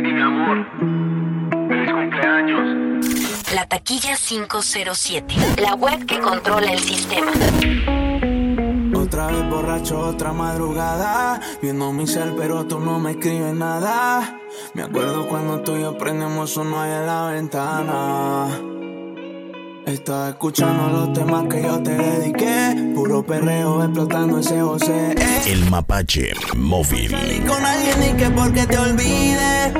Lady, mi amor. Feliz cumpleaños. La taquilla 507. La web que controla el sistema. Otra vez borracho, otra madrugada. Viendo mi cel, pero tú no me escribes nada. Me acuerdo cuando tú y yo prendemos uno ahí en la ventana. Estaba escuchando los temas que yo te dediqué. Puro perreo explotando ese José. El mapache móvil. Salí con alguien y que porque te olvide.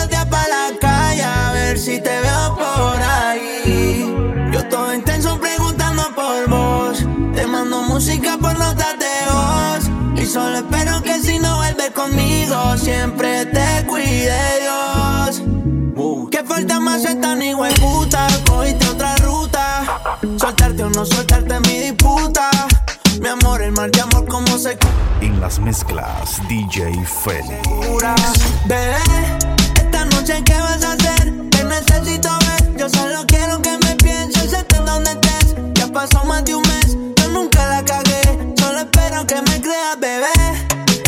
música por notas de voz. Y solo espero que si no vuelves conmigo, siempre te cuide Dios. Que falta más esta ni puta. Cogiste otra ruta. Soltarte o no soltarte mi disputa. Mi amor, el mal de amor, como se En las mezclas, DJ Félix. Bebé, esta noche, ¿qué vas a hacer? Te necesito ver. Yo solo quiero que me pienses, estés donde estés. Ya pasó más de un mes, Que me creas, bebé.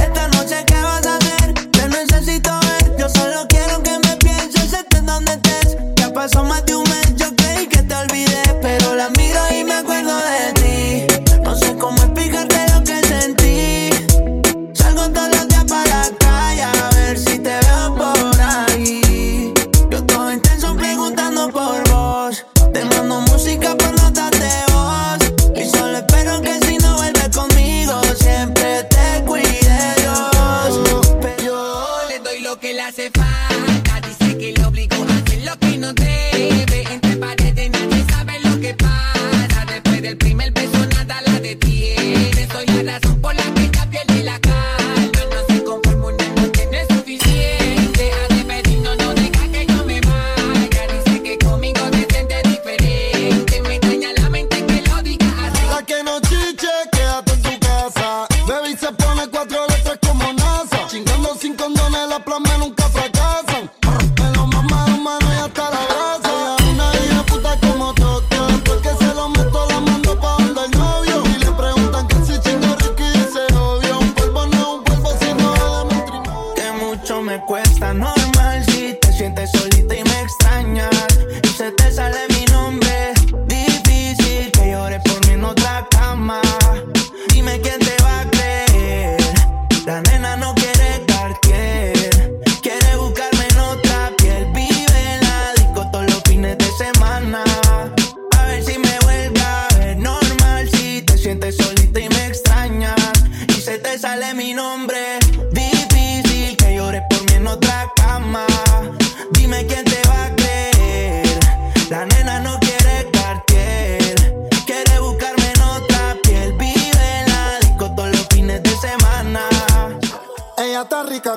Esta noche, ¿qué vas a hacer? Te necesito ver. Yo solo quiero que me pienses, estés donde estés. Ya pasó más de un mes,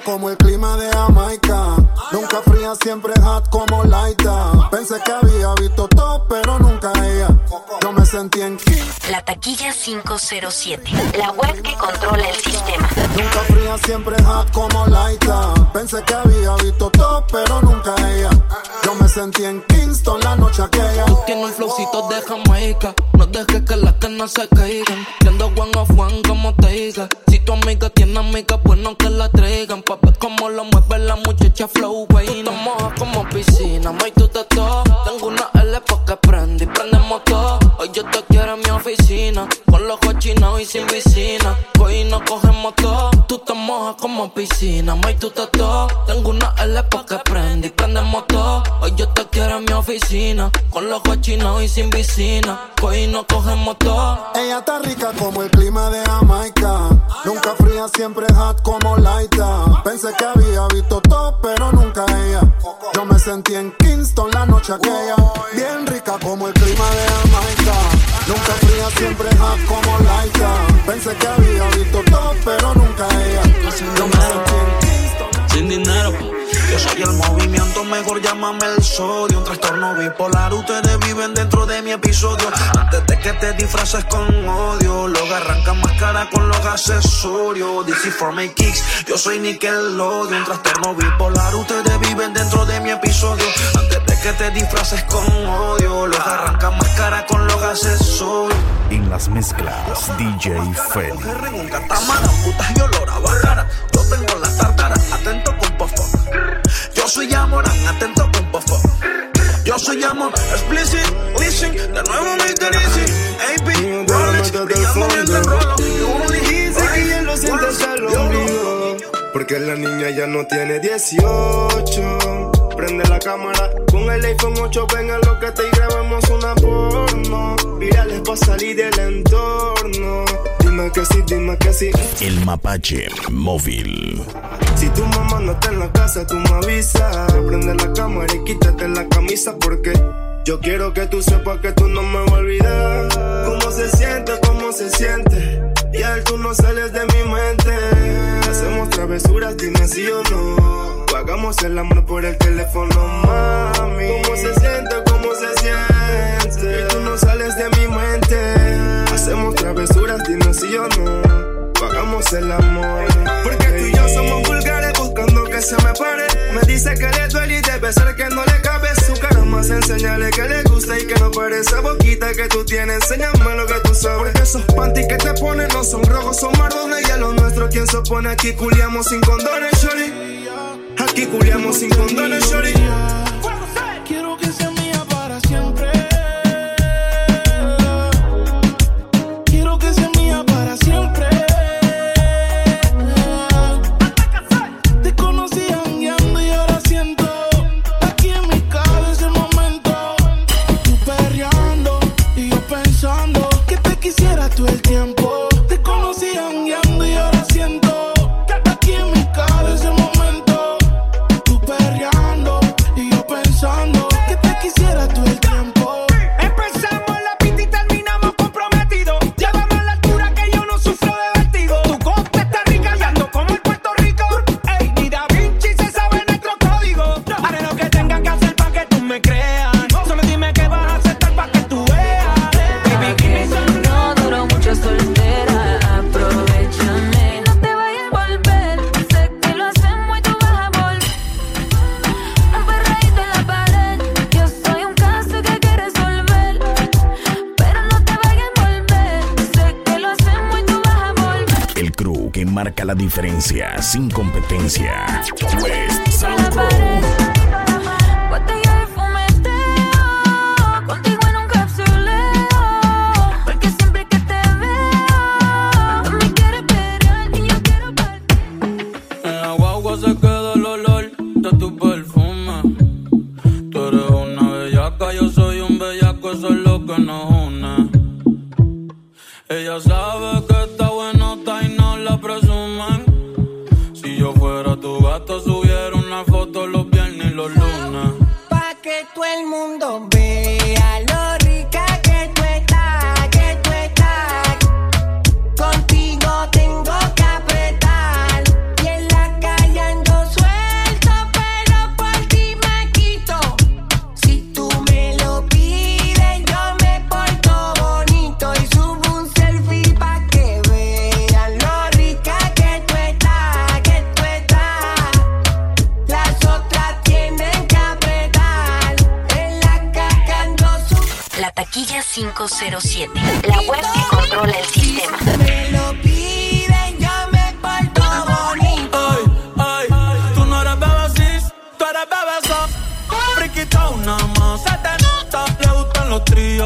como el clima de Jamaica. Nunca fría, siempre hot como Laita. Pensé que había visto todo, pero nunca ella. Yo me sentí en King. La taquilla 507. La web que controla el sistema. Nunca fría, siempre hot como Laita. Pensé que había visto todo, pero nunca ella. Yo me sentí en Kingston la noche aquella. Tiene un flowcito de Jamaica. No dejes que las canas se caigan. Siendo one of one como te diga. Si tu amiga tiene amiga, bueno que la traigan. Pa' ver cómo lo mueve la muchacha flow, güey. Tú te mojas como piscina, may oficina. Con los ojos chinados y sin piscina. Hoy no cogemos todo. Tú te mojas como piscina, may tú te to. Tengo una L pa' que prende y prendemos todo. Hoy yo te quiero en mi oficina. Con los ojos chinados y sin piscina. Hoy no cogemos todo. Ella está rica como el clima de Jamaica. Nunca fría, siempre hot como Laita. Pensé que había visto todo, pero nunca ella. Yo me sentí en Kingston la noche aquella. Bien rica como el clima de Jamaica. Nunca siempre hot como Laita. Pensé que había visto todo, pero nunca ella. En Kingston. Sin dinero, Yo soy el movimiento, mejor llámame el sodio. Un trastorno bipolar, ustedes viven dentro de mi episodio. Antes de que te disfraces con odio, luego arranca más cara con los accesorios. DC for my kicks, yo soy Nickelodeon. Un trastorno bipolar, ustedes viven dentro de mi episodio. Antes de que te disfraces con odio, luego arranca más cara con los accesorios. En las mezclas, DJ Feli. Mujer en un catamarán, putas y olor a bajara. Yo tengo la tartara, atento con pofo. Yo soy Amorán, atento con pofo. Yo soy amor, explicit, listen, de nuevo me easy. AP, Rolex, brillando rolo. You only easy. Sé que ella lo siente el ombligo. Porque la niña ya no tiene 18. Prende la cámara con el iPhone 8. Venga lo que te y grabemos una. Virales pa' salir del entorno. Dime que sí, dime que sí. El mapache móvil. Si tu mamá no está en la casa, tú me avisas. Prende la cámara y quítate la camisa porque yo quiero que tú sepas que tú no me vas a olvidar. Cómo se siente, cómo se siente. Y al tú no sales de mi mente. Hacemos travesuras, dime sí o no. O hagamos el amor por el teléfono, mami. Cómo se siente, cómo se siente. Y tú no sales de mi travesuras, dime sí o no. O hagamos el amor. Porque tú y yo somos vulgares buscando que se me pare. Me dice que le duele y debe ser que no le cabe su cara más. Enseñale que le gusta y que no parece boquita que tú tienes. Enséñame lo que tú sabes. Porque esos panties que te ponen no son rojos, son marrones. Y a lo nuestro, ¿quién se opone? Aquí culiamos sin condones, shorty. Aquí culiamos sin condones, shorty. Sin competencia.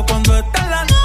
Cuando está la nota.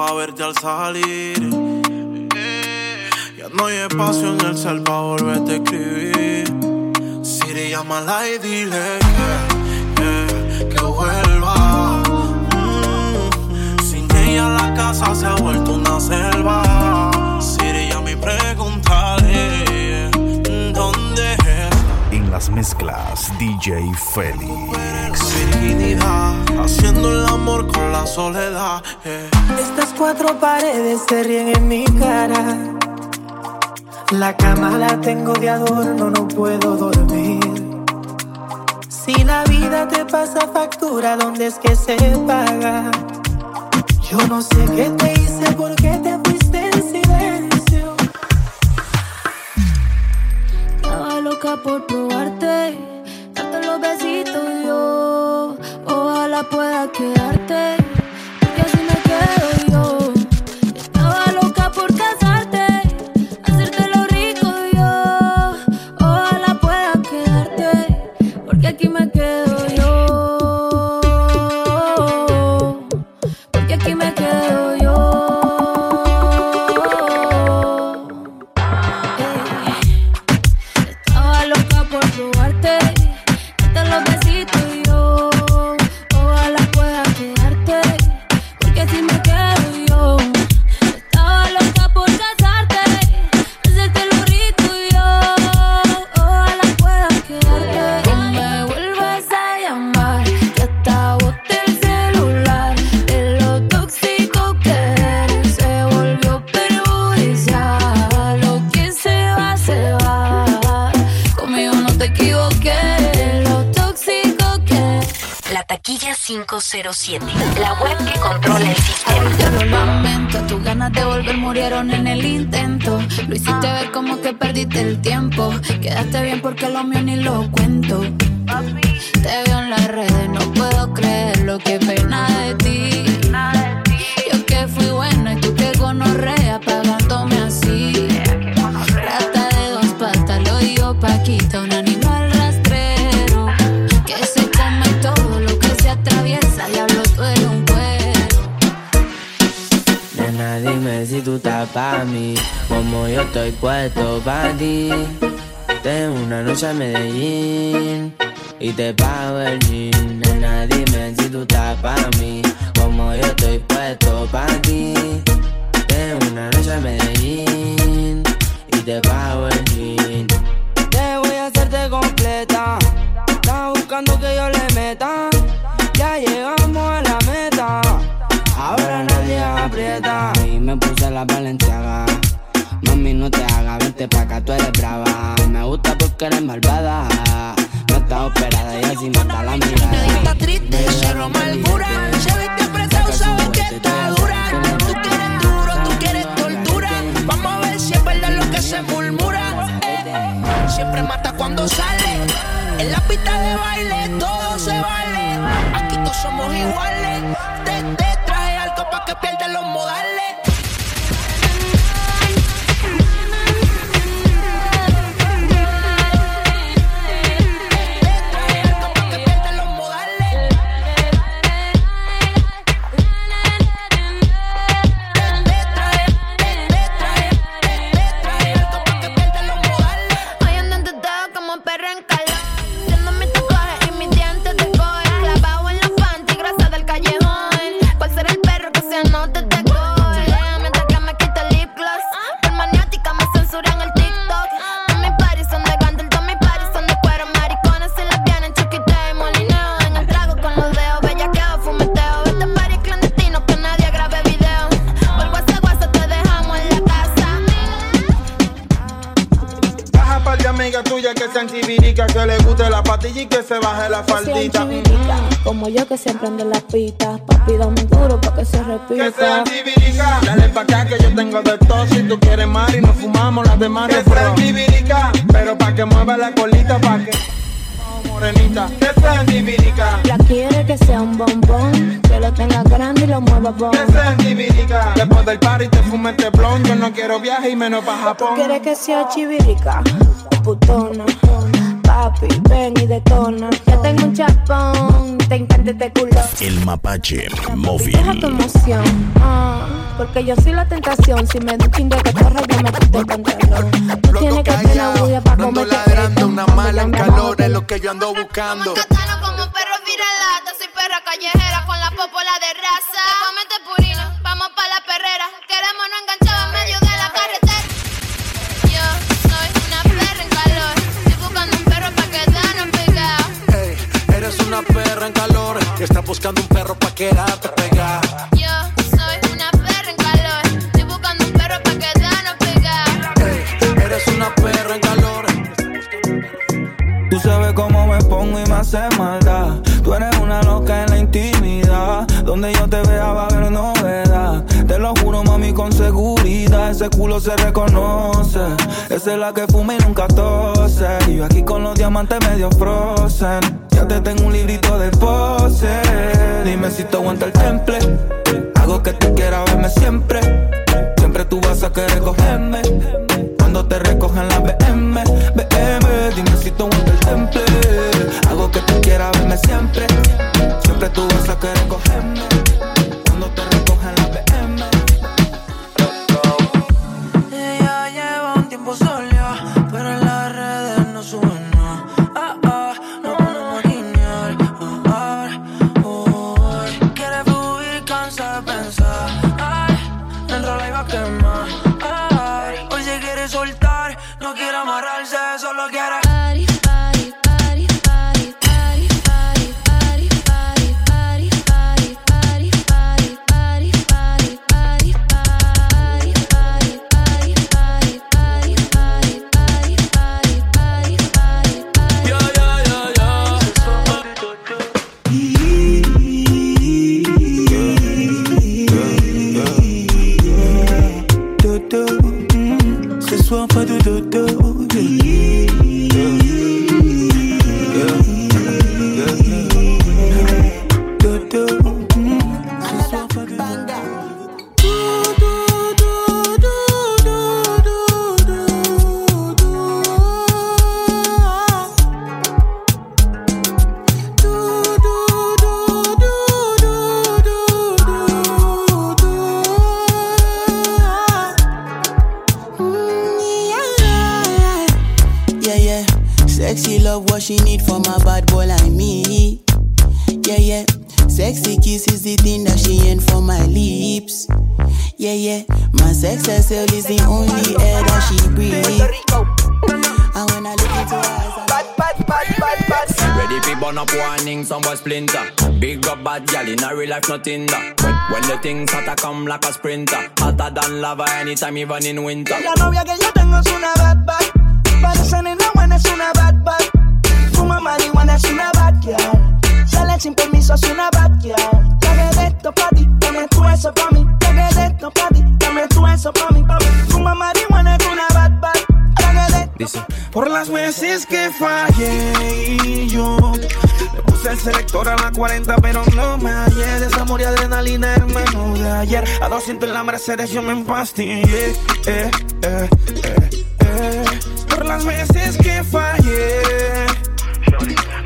Para verte al salir. Ya no hay espacio en el cel para volverte a escribir. Siri, llámala y dile que, que, que vuelva. Mm, Sin ella la casa se ha vuelto una selva. Siri, llama y pregúntale dónde es. En las mezclas, DJ Félix. Haciendo el amor con la soledad. eh. Estas cuatro paredes se ríen en mi cara. La cama la tengo de adorno, no puedo dormir. Si la vida te pasa factura, ¿dónde es que se paga? Yo no sé qué te hice, por qué te fuiste en silencio. Estaba loca por probarte, darte los besitos yo. Ojalá pueda quedarte, 507. La web que controla el sistema. Te lo lamento, tus ganas de volver murieron en el intento. Lo hiciste ver como que perdiste el tiempo. Quedaste bien porque lo mío ni lo cuento. Te veo en las redes, no puedo creerlo, qué pena de ti. Pa' mí, como yo estoy puesto pa' ti. Tengo una noche a Medellín y te pago el jean. Nena, dime si tú estás pa' mí, como yo estoy puesto pa' ti. Tengo una noche a Medellín y te pago el jean. Sale. En la pista de baile todo se vale. Aquí todos somos iguales. Y que se baje la faldita. Como yo que siempre ando en las pistas. Papi, dame duro pa' que se repita. Que sean chiviricas. Dale pa' acá que yo tengo de todo. Si tú quieres mar y nos fumamos las demás. Que sean chiviricas. Pero pa' que mueva la colita, pa' que. Oh, morenita. Que sean chiviricas. La quiere que sea un bombón. Que lo tenga grande y lo mueva bon. Que sean chiviricas. Después del party te fume este blon. Yo no quiero viaje y menos pa' Japón. Quiere que sea chivirica, putona. Pa' papi, ven y detona. Ya tengo un chapón, te encanta este culo. El mapache móvil. Deja tu emoción, ah, porque yo soy la tentación. Si me un chingo que corre, yo me quito el pantalón. Tú tienes que tener bulla para No comerte ladrando, una mala en calor es lo que yo ando buscando. Como perro viralata, soy perra callejera con la popola de raza. Te comete purina, vamos pa' la perrera. Queremos no enganchar una perra en calor. Y estás buscando un perro pa' quedarte pegada. Yo soy una perra en calor. Estoy buscando un perro pa' quedarnos pegados. Eres una perra en calor. Tú sabes cómo me pongo y me hace maldad. Tú eres una loca en la intimidad. Donde yo te vea va a haber novedad. Te lo juro, mami, con seguridad. Ese culo se reconoce. Esa es la que fuma y nunca tose. Y yo aquí con los diamantes medio frozen. Ya te tengo un librito de pose. Dime si te aguanta el temple. Hago que tú quieras verme siempre. Siempre tú vas a querer cogerme. Cuando te recojan la BM, BM, dime si tú aguanta el temple. Hago que tú quieras verme siempre. Siempre tú vas a querer cogerme. someone love, what she need from a bad boy like me. Yeah, yeah. Sexy kiss is the thing that she ain't for my lips. Yeah, yeah. My sex herself is the only air that she breathes. And when I look into her eyes, I'm bad, bad, bad, bad, bad. Ready fi burn up warning, some boy splinter. Big up bad gal in a real life, nothing that. When, when the things hotter come like a sprinter, hotter than lava anytime, even in winter. La novia que yo tengo es una bad bad. Parece nena buena, es una bad bad. Marihuana, es una bad girl. Sale sin permiso, es una bad girl. Dame de esto pa' ti, dame tú eso pa' mí. Dame de esto pa' ti, dame tú eso pa' mí, pa' mí. Fuma marihuana, es una bad bad. Dice, por las veces que fallé y yo le puse el selector a la 40 pero no me hallé de esa amor y adrenalina menú de ayer a 200 en la Mercedes yo me empastillé eh, eh, eh, eh. por las veces que fallé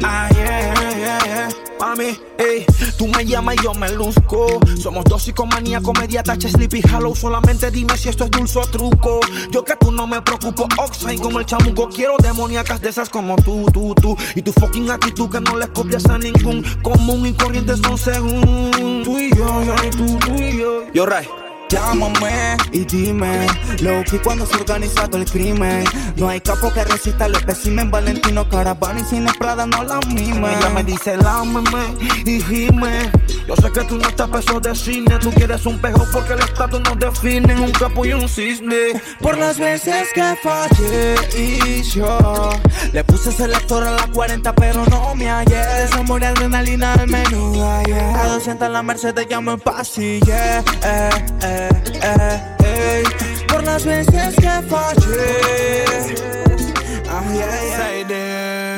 Ay, yeah, yeah, yeah. Mami, ey, tú me llamas y yo me luzco. Somos dos psicomanía, comedia, tacha, sleepy, hollow. Solamente dime si esto es dulce o truco. Yo que tú no me preocupo, Oxide como el chamuco. Quiero demoníacas de esas como tú, tú, tú. Y tu fucking actitud que no les copias a ningún. Común y corriente son según. Tú y yo, yo y tú, tú y yo. Yo, Ray. Llámame y dime Lo que cuando se organiza todo el crimen. No hay capo que resista el espécimen Valentino Caravana y Cine Prada no la mime Ella me dice lámeme y gime Yo sé que tú no estás peso de cine Tú quieres un pejo porque el estatus nos define Un capo y un cisne Por las veces que fallé y yo Le puse selector a la 40 pero no me hallé Desamor y adrenalina al menú ayer A 200 en la Mercedes ya me eh, eh, eh. Por las veces que fallé ay, ay.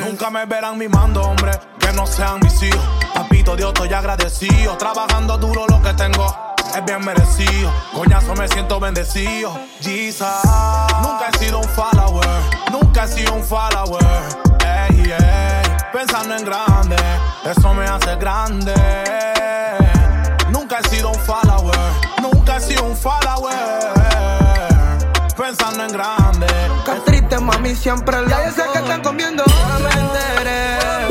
Nunca me verán mimando, hombre, que no sean mis hijos. Papito Dios, estoy agradecido. Trabajando duro lo que tengo es bien merecido. Coñazo, me siento bendecido. Jesus, nunca he sido un follower. Nunca he sido un follower. Ey, yeah. Pensando en grande, eso me hace grande. Nunca he sido un follower, nunca he sido un follower. Pensando en grande. Qué triste, mami, siempre el Ya yo sé que están comiendo. Ya me enteré,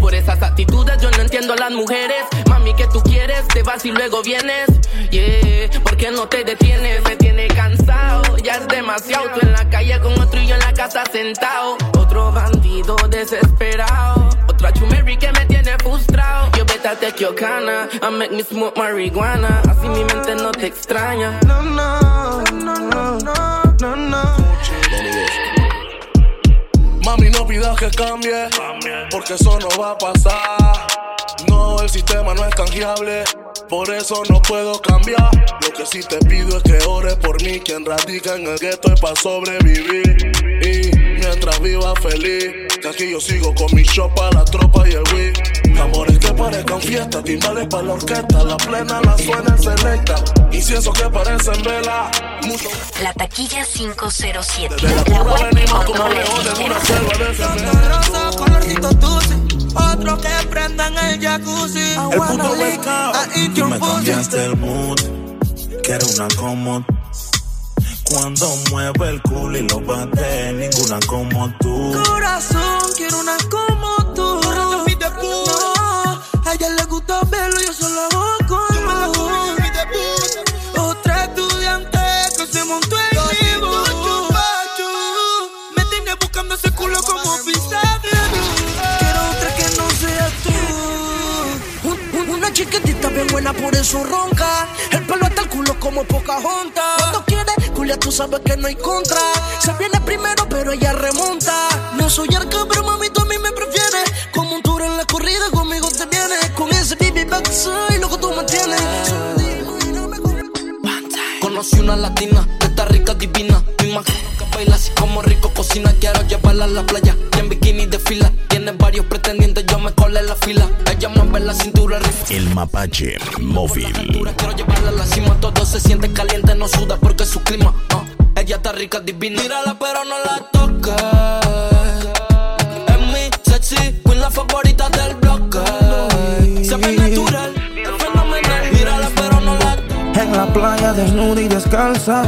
Por esas actitudes yo no entiendo a las mujeres. Mami, que tú quieres? Te vas y luego vienes. Yeah, ¿por qué no te detienes? Me tiene cansado, ya es demasiado. Tú en la calle con otro y yo en la casa sentado. Otro bandido desesperado. Otra chumeri que me tiene frustrado. Yo vete a Tequiocana, I make me smoke marihuana. Así mi mente no te extraña. No, no, no, no, no, no, no. Mami, no pidas que cambie, porque eso no va a pasar. No, el sistema no es canjeable, por eso no puedo cambiar. Lo que sí te pido es que ores por mí, quien radica en el gueto es para sobrevivir. Y mientras viva feliz, que aquí yo sigo con mi shop la tropa y el weed. Amores que parezcan fiesta, timbales para la orquesta, la plena la suena en selecta. Incienso que parecen vela, mucho La taquilla 507. de la La curva web venimos como leones en una selva de colorcito dulce. Otro que prendan el jacuzzi. El puto pescado. Tú me cambiaste el mood. Quiero una como Cuando mueve el culo y lo bate, ninguna como tú. Corazón, quiero una como yo solo hago con Otra estudiante que se montó en mi bus. Me tiene buscando ese culo como pizza Quiero otra que no sea tú. Un- un- Una chiquitita bien buena, por eso ronca. El pelo hasta el culo como poca junta. Cuando quiere, Julia, tú sabes que no hay contra. Se viene primero, pero ella remonta. No soy arca, pero mami, tú a mí me prefieres. Una latina, que está rica, divina. Me imagino que baila así como rico cocina. Quiero llevarla a la playa y en bikini de fila. Tiene varios pretendientes, yo me colé en la fila. Ella mueve la cintura, rifa. El mapache móvil. Quiero llevarla a la cima, todo se siente caliente, no suda porque es su clima. ah. Ella está rica, divina. Mírala, pero no la toques. Es mi sexy queen, la favorita del La playa desnuda y descalza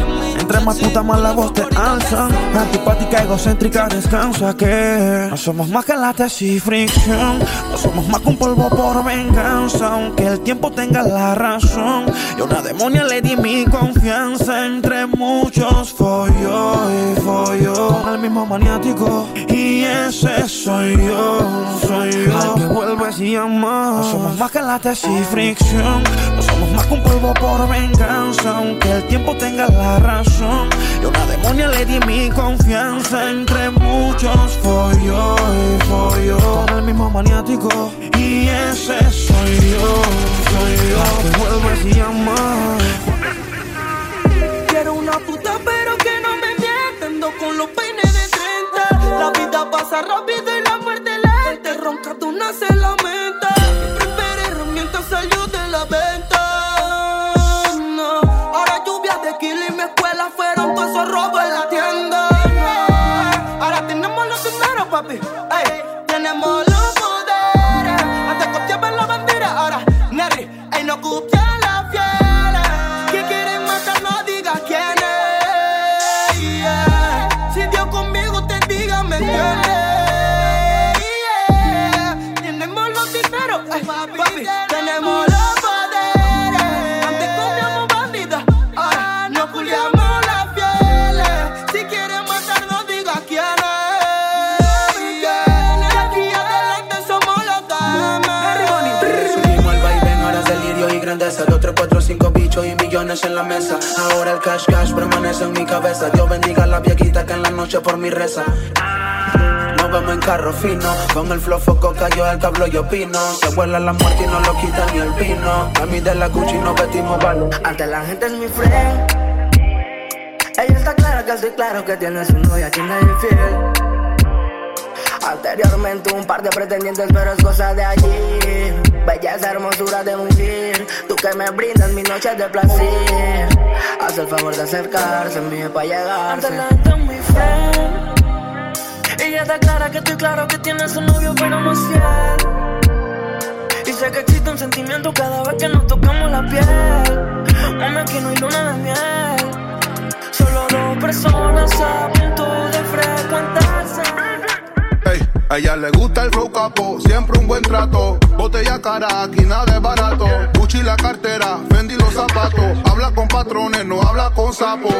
Entre más puta más la voz te alza. Antipática, egocéntrica, descansa que No somos más que la tesis fricción No somos más que un polvo por venganza Aunque el tiempo tenga la razón. Y una demonia le di mi confianza Entre muchos follo y follo Con el mismo maniático Y ese soy yo, soy yo. Al que vuelves y amas. No somos más que la tesis fricción No somos más que un polvo por venganza Aunque el tiempo tenga la razón Y a una demonia le di mi confianza Entre muchos follo y follo Con el mismo maniático Y ese soy yo, soy yo Al que vuelves y amas Quiero una puta, pero que no me mienta. Ando con los peines de 30. La vida pasa rápido y la muerte lenta. Ronca, tú no lamenta. Prepara herramientas, salió de la venta. Robos en la tienda. Ahora tenemos los dineros, papi. Ey, tenemos los poderes. Antes copiaban la bandera, ahora Neri. Ey, no copian bichos y millones en la mesa. Ahora el cash cash permanece en mi cabeza. Dios bendiga a la viejita que en la noche por mi reza. Nos vemos en carro fino, con el flow foco cayó el cablo y opino. Se vuela la muerte y no lo quita ni el pino. A mí de la Gucci nos vestimos balo. Antes la gente es mi friend. Ella está clara que estoy claro que tiene su novia quien es infiel. Anteriormente un par de pretendientes, pero es cosa de allí. Belleza, hermosura de mujer. Tú que me brindas mis noches de placer. Haz el favor de acercarse, mío, para llegarse. Mi friend. Ella está clara que estoy claro que tiene su novio, pero no es fiel. Y sé que existe un sentimiento cada vez que nos tocamos la piel. Mami, aquí no hay luna de miel. Solo dos personas a a ella le gusta el flow capo, siempre un buen trato. Botella cara, aquí nada es barato. Gucci la cartera, Fendi los zapatos. Habla con patrones, no habla con sapos.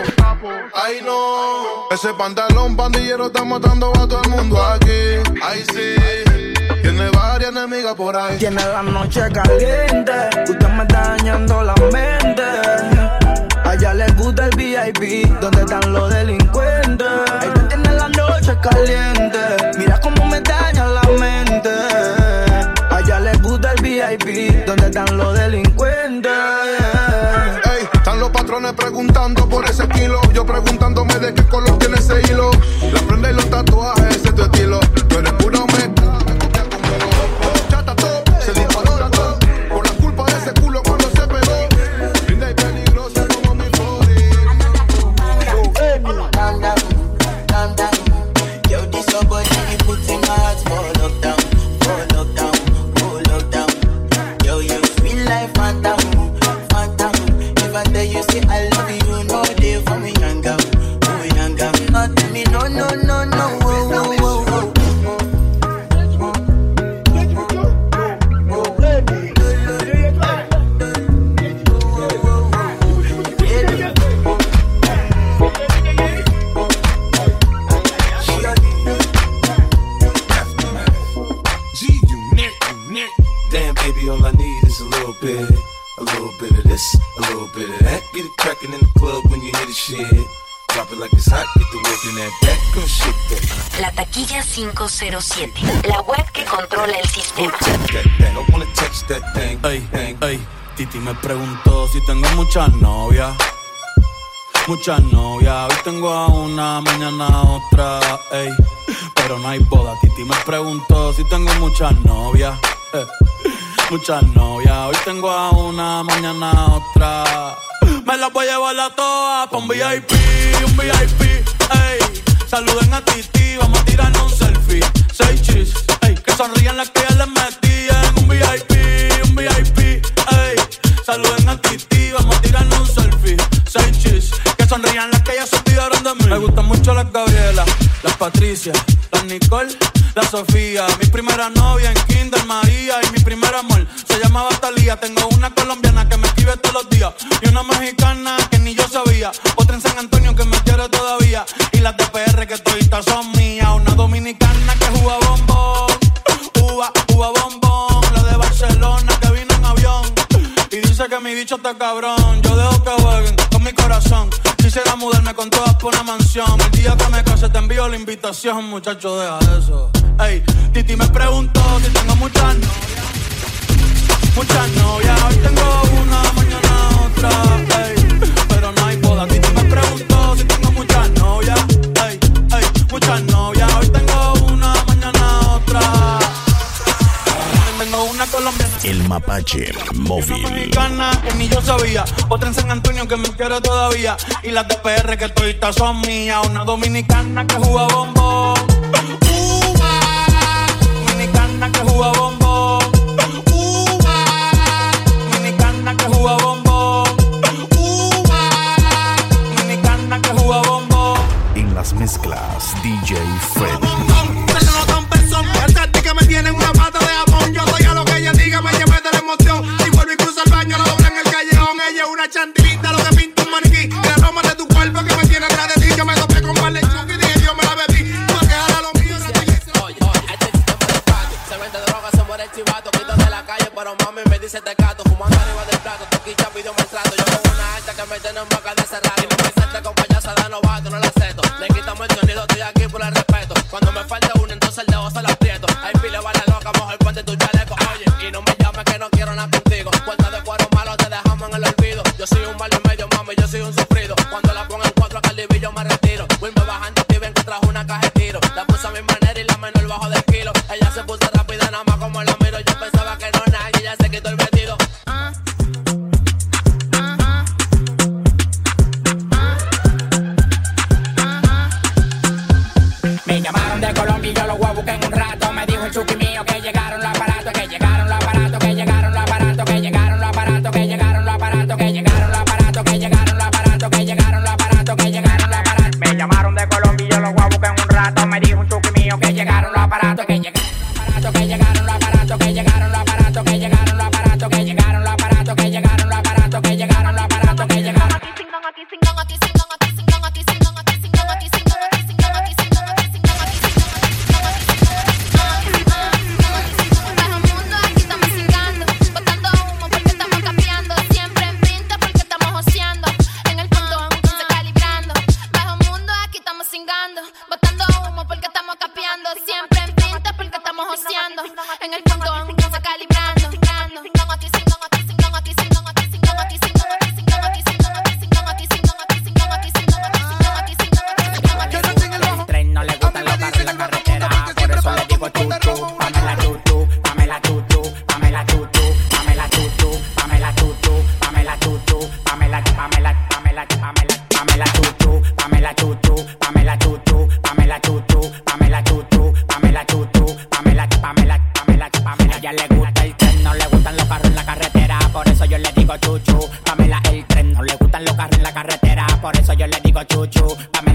Ay no, ese pantalón pandillero está matando a todo el mundo aquí. Ay sí, tiene varias enemigas por ahí. Tiene la noche caliente, usted me está dañando la mente. A ella le gusta el VIP, donde están los delincuentes. Ella tiene la noche caliente, mira cómo me daña la mente. A ella le gusta el VIP, donde están los delincuentes. Ey, están los patrones preguntando por ese kilo. Yo preguntándome de qué color tiene ese hilo. La prenda los tatuajes, ese es tu estilo. Little bit of that. Get it in the club when you hear the shit. Drop it like it's hot, get the work in that back, come shake that. La taquilla 507, la web que controla el sistema. That thing, I wanna touch that thing. Ey, ey, Titi me preguntó si tengo muchas novias. Muchas novias, hoy tengo a una, mañana a otra, ey. Pero no hay boda. Titi me preguntó si tengo muchas novias. eh. Muchas novias, hoy tengo a una, mañana otra. Me las voy a llevar a todas pa' un VIP, un VIP, ey. Saluden a Titi, vamos a tirarnos un selfie. Seis chis, ey. Que sonrían las que ya les metí en un VIP, un VIP, ey. Saluden a Titi, vamos a tirarnos un selfie. Seis chis, que sonrían las que ya se olvidaron de mí. Me gustan mucho las Gabriela, las Patricia, las Nicole, la Sofía. Mi primera novia en Kinder María y mi primer amor se llamaba Talía. Tengo una colombiana que me escribe todos los días y una mexicana que ni yo sabía. Otra en San Antonio que me quiere todavía y las de PR que toditas son mías. Una dominicana que juega bombón, uva, uva bombón. La de Barcelona que vino en avión y dice que mi bicho está cabrón. Yo dejo que jueguen con mi corazón. Quisiera mudarme con todas por una mansión. El día que me case te envío la invitación, muchacho, deja eso. Ey, Titi me preguntó si tengo muchas novias. Muchas novias, hoy tengo una, mañana otra. Ey, pero no hay boda. Titi me preguntó si tengo muchas novias. Ey, ey, muchas novias, hoy tengo una, mañana otra. Tengo una colombiana. El mapache móvil. mexicana que ni yo sabía. Otra en San Antonio que me quiere todavía. Y las de PR que toditas son mías. Una dominicana que juega bombón. Dominicana que juega maría junto digo chuchu. Pa'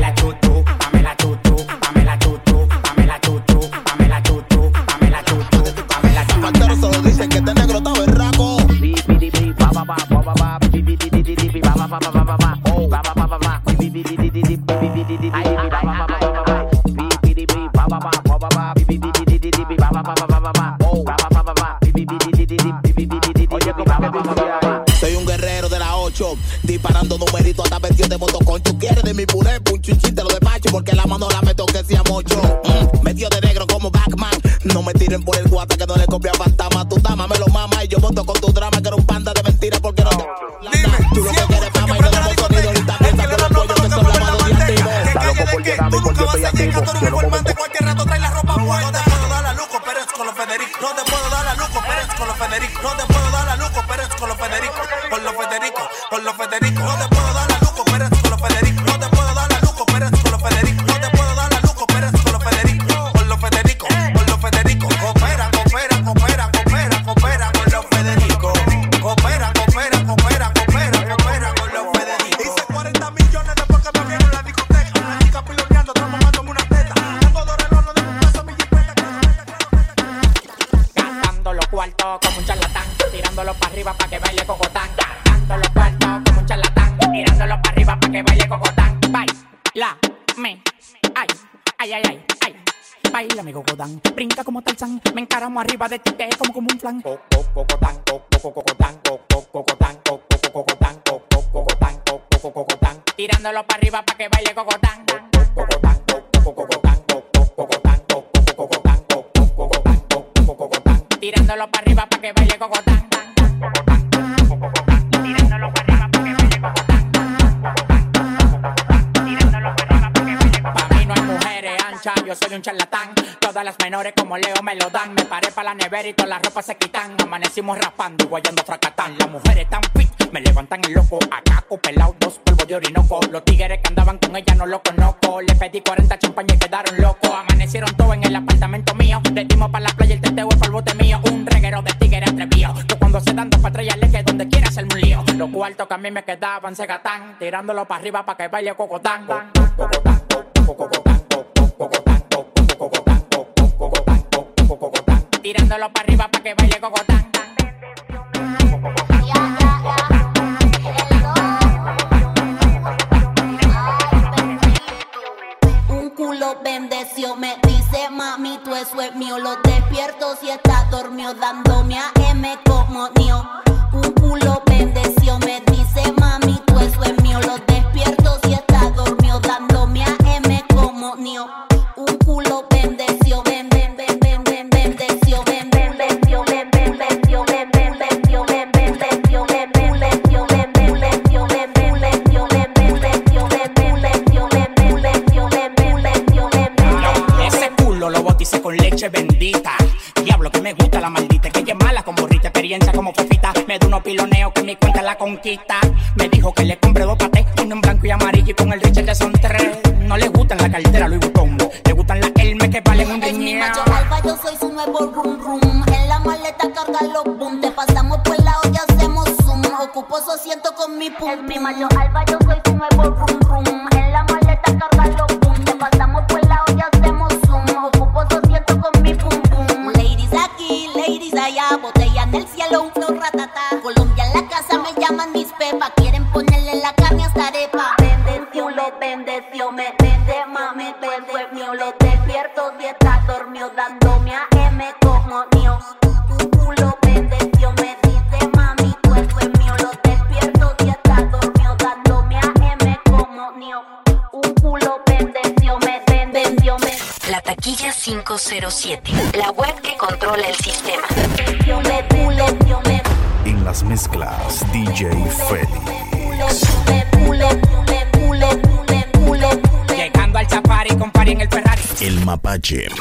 va de ti que es como como un flan. Tirándolo para arriba para que baile cocotán. Tirándolo para arriba para que baile cocotán. Para mí no hay mujeres anchas, yo soy un charlatán las menores como Leo me lo dan. Me paré para la nevera y con la ropa se quitan. Amanecimos raspando y guayando fracatán. Las mujeres tan fit, me levantan el loco. Acá pelado, dos polvos de orinoco. Los tigres que andaban con ella no lo conozco. Le pedí 40 champañas y quedaron locos. Amanecieron todo en el apartamento mío. Le dimos para la playa el teteo es para el bote mío. Un reguero de tigres atrevido. Que cuando se dan dos patrullas le que donde quiera hacerme un lío. Los cuartos que a mí me quedaban se gatán. Tirándolo para arriba para que baile cocotán. Cocotán. tirándolo para arriba para que baile cocotán. Un culo bendeció, me dice mami, tú eso es mío. Lo despierto si está dormido, dándome a M como mío. Un culo bendeció, me dice mami, noche bendita. Diablo que me gusta la maldita, que ella es mala como rita, experiencia como fefita. Me da unos piloneos que mi cuenta la conquista. Me dijo que le compré dos patés, uno en blanco y amarillo y con el Richard que son tres. No le gustan la cartera, Luis Vuitton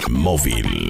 Móvil.